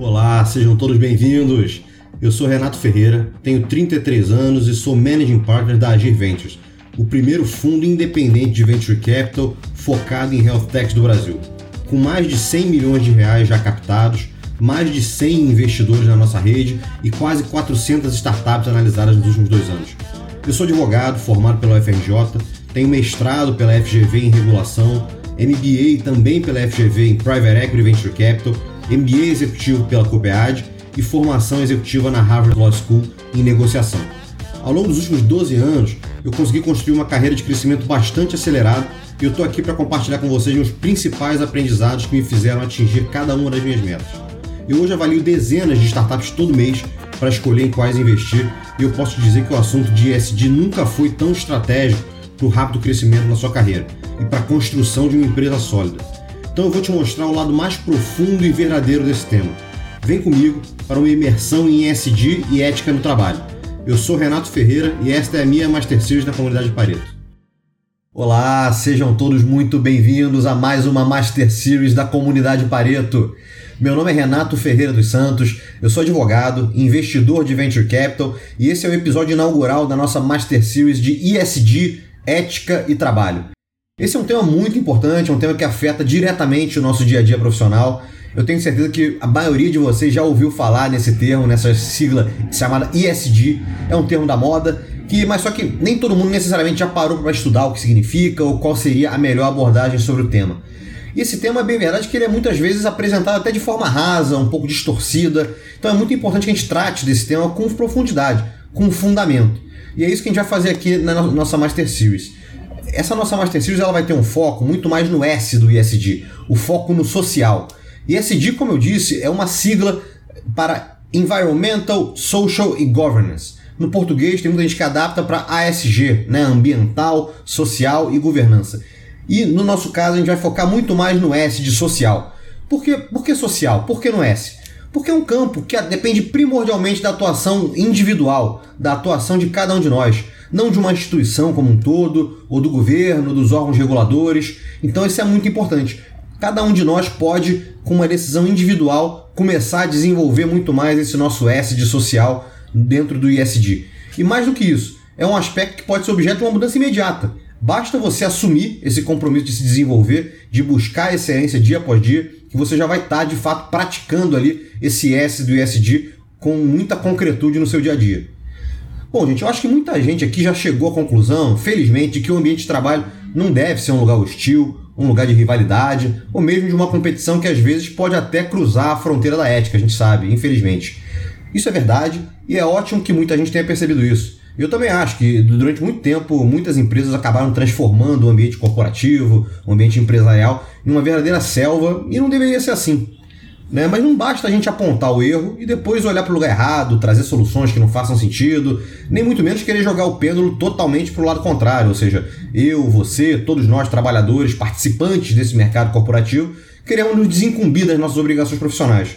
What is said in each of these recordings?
Olá, sejam todos bem-vindos. Eu sou Renato Ferreira, tenho 33 anos e sou Managing Partner da Agir Ventures, o primeiro fundo independente de Venture Capital focado em Health Techs do Brasil. Com mais de 100 milhões de reais já captados, mais de 100 investidores na nossa rede e quase 400 startups analisadas nos últimos dois anos. Eu sou advogado, formado pela UFRJ, tenho mestrado pela FGV em regulação, MBA também pela FGV em Private Equity Venture Capital MBA executivo pela COPEAD e formação executiva na Harvard Law School em negociação. Ao longo dos últimos 12 anos, eu consegui construir uma carreira de crescimento bastante acelerado e eu estou aqui para compartilhar com vocês os principais aprendizados que me fizeram atingir cada uma das minhas metas. Eu hoje avalio dezenas de startups todo mês para escolher em quais investir e eu posso dizer que o assunto de ESG nunca foi tão estratégico para o rápido crescimento na sua carreira e para a construção de uma empresa sólida. Então eu vou te mostrar o lado mais profundo e verdadeiro desse tema. Vem comigo para uma imersão em ESG e ética no trabalho. Eu sou Renato Ferreira e esta é a minha Master Series da comunidade Pareto. Olá, sejam todos muito bem-vindos a mais uma Master Series da comunidade Pareto. Meu nome é Renato Ferreira dos Santos, eu sou advogado, investidor de Venture Capital e esse é o episódio inaugural da nossa Master Series de ESG, Ética e Trabalho. Esse é um tema muito importante, é um tema que afeta diretamente o nosso dia a dia profissional. Eu tenho certeza que a maioria de vocês já ouviu falar nesse termo, nessa sigla chamada ESG. É um termo da moda, que, mas só que nem todo mundo necessariamente já parou para estudar o que significa ou qual seria a melhor abordagem sobre o tema. E esse tema, é bem verdade, que ele é muitas vezes apresentado até de forma rasa, um pouco distorcida. Então é muito importante que a gente trate desse tema com profundidade, com fundamento. E é isso que a gente vai fazer aqui na nossa Master Series essa nossa Master Series ela vai ter um foco muito mais no S do ISD, o foco no social. ISD, como eu disse, é uma sigla para Environmental, Social e Governance. No português tem muita gente que adapta para ASG, né? ambiental, social e governança. E no nosso caso a gente vai focar muito mais no S de social. Por que, por que social? Por que no S? Porque é um campo que depende primordialmente da atuação individual, da atuação de cada um de nós não de uma instituição como um todo, ou do governo, dos órgãos reguladores. Então isso é muito importante. Cada um de nós pode, com uma decisão individual, começar a desenvolver muito mais esse nosso S de social dentro do ISD. E mais do que isso, é um aspecto que pode ser objeto de uma mudança imediata. Basta você assumir esse compromisso de se desenvolver, de buscar excelência dia após dia, que você já vai estar de fato praticando ali esse S do ISD com muita concretude no seu dia a dia. Bom, gente, eu acho que muita gente aqui já chegou à conclusão, felizmente, de que o ambiente de trabalho não deve ser um lugar hostil, um lugar de rivalidade, ou mesmo de uma competição que às vezes pode até cruzar a fronteira da ética, a gente sabe, infelizmente. Isso é verdade e é ótimo que muita gente tenha percebido isso. Eu também acho que durante muito tempo muitas empresas acabaram transformando o ambiente corporativo, o ambiente empresarial, em uma verdadeira selva e não deveria ser assim. Né? Mas não basta a gente apontar o erro e depois olhar para o lugar errado, trazer soluções que não façam sentido, nem muito menos querer jogar o pêndulo totalmente para o lado contrário, ou seja, eu, você, todos nós trabalhadores, participantes desse mercado corporativo, queremos nos desincumbir das nossas obrigações profissionais.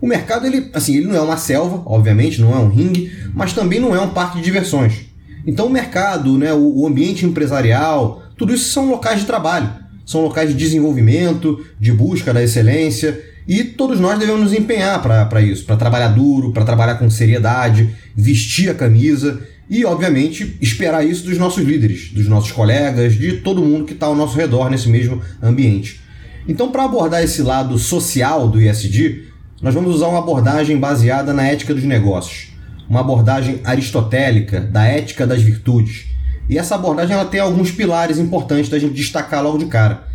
O mercado, ele, assim, ele não é uma selva, obviamente, não é um ringue, mas também não é um parque de diversões. Então o mercado, né, o ambiente empresarial, tudo isso são locais de trabalho, são locais de desenvolvimento, de busca da excelência, e todos nós devemos nos empenhar para isso, para trabalhar duro, para trabalhar com seriedade, vestir a camisa e, obviamente, esperar isso dos nossos líderes, dos nossos colegas, de todo mundo que está ao nosso redor nesse mesmo ambiente. Então, para abordar esse lado social do ISD, nós vamos usar uma abordagem baseada na ética dos negócios, uma abordagem aristotélica da ética das virtudes. E essa abordagem ela tem alguns pilares importantes da gente destacar logo de cara.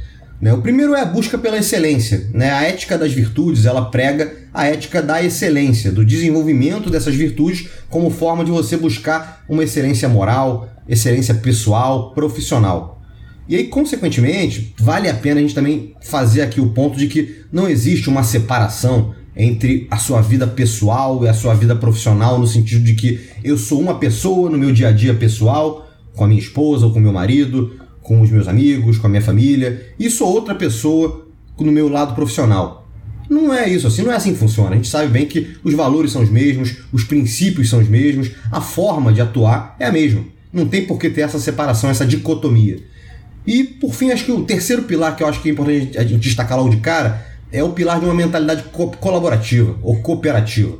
Né? O primeiro é a busca pela excelência. Né? A ética das virtudes ela prega a ética da excelência, do desenvolvimento dessas virtudes como forma de você buscar uma excelência moral, excelência pessoal, profissional. E aí, consequentemente, vale a pena a gente também fazer aqui o ponto de que não existe uma separação entre a sua vida pessoal e a sua vida profissional, no sentido de que eu sou uma pessoa no meu dia a dia pessoal, com a minha esposa ou com meu marido, com os meus amigos, com a minha família, e sou outra pessoa no meu lado profissional. Não é isso assim, não é assim que funciona. A gente sabe bem que os valores são os mesmos, os princípios são os mesmos, a forma de atuar é a mesma. Não tem por que ter essa separação, essa dicotomia. E, por fim, acho que o terceiro pilar que eu acho que é importante a gente destacar logo de cara é o pilar de uma mentalidade co colaborativa ou cooperativa.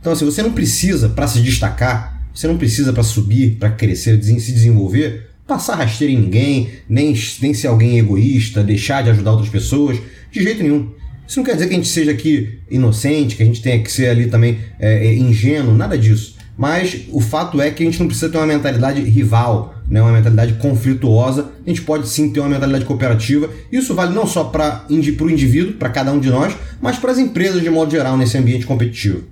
Então, assim, você não precisa, para se destacar, você não precisa para subir, para crescer, se desenvolver, passar rasteira em ninguém, nem, nem ser alguém egoísta, deixar de ajudar outras pessoas, de jeito nenhum. Isso não quer dizer que a gente seja aqui inocente, que a gente tenha que ser ali também é, é, ingênuo, nada disso. Mas o fato é que a gente não precisa ter uma mentalidade rival, né, uma mentalidade conflituosa. A gente pode sim ter uma mentalidade cooperativa. Isso vale não só para o indivíduo, para cada um de nós, mas para as empresas de modo geral nesse ambiente competitivo.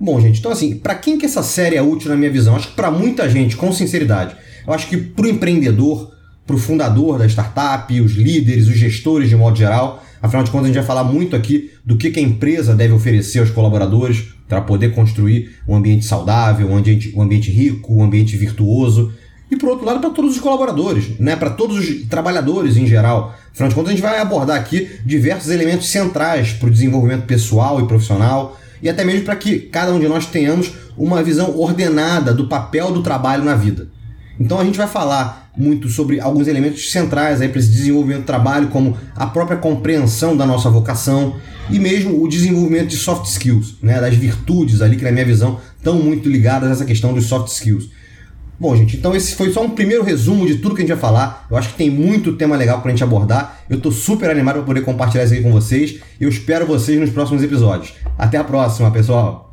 Bom, gente, então assim, para quem que essa série é útil na minha visão? Acho que para muita gente, com sinceridade. Eu acho que para o empreendedor, para o fundador da startup, os líderes, os gestores de modo geral, Afinal de contas, a gente vai falar muito aqui do que, a empresa deve oferecer aos colaboradores para poder construir um ambiente saudável, um ambiente, um ambiente rico, um ambiente virtuoso. E por outro lado, para todos os colaboradores, né? para todos os trabalhadores em geral. Afinal de contas, a gente vai abordar aqui diversos elementos centrais para o desenvolvimento pessoal e profissional, e até mesmo para que cada um de nós tenhamos uma visão ordenada do papel do trabalho na vida. Então a gente vai falar muito sobre alguns elementos centrais para esse desenvolvimento do trabalho, como a própria compreensão da nossa vocação e mesmo o desenvolvimento de soft skills, né, das virtudes ali que na minha visão estão muito ligadas a essa questão dos soft skills. Bom, gente, então esse foi só um primeiro resumo de tudo que a gente vai falar. Eu acho que tem muito tema legal para a gente abordar. Eu estou super animado para poder compartilhar isso aqui com vocês. Eu espero vocês nos próximos episódios. Até a próxima, pessoal!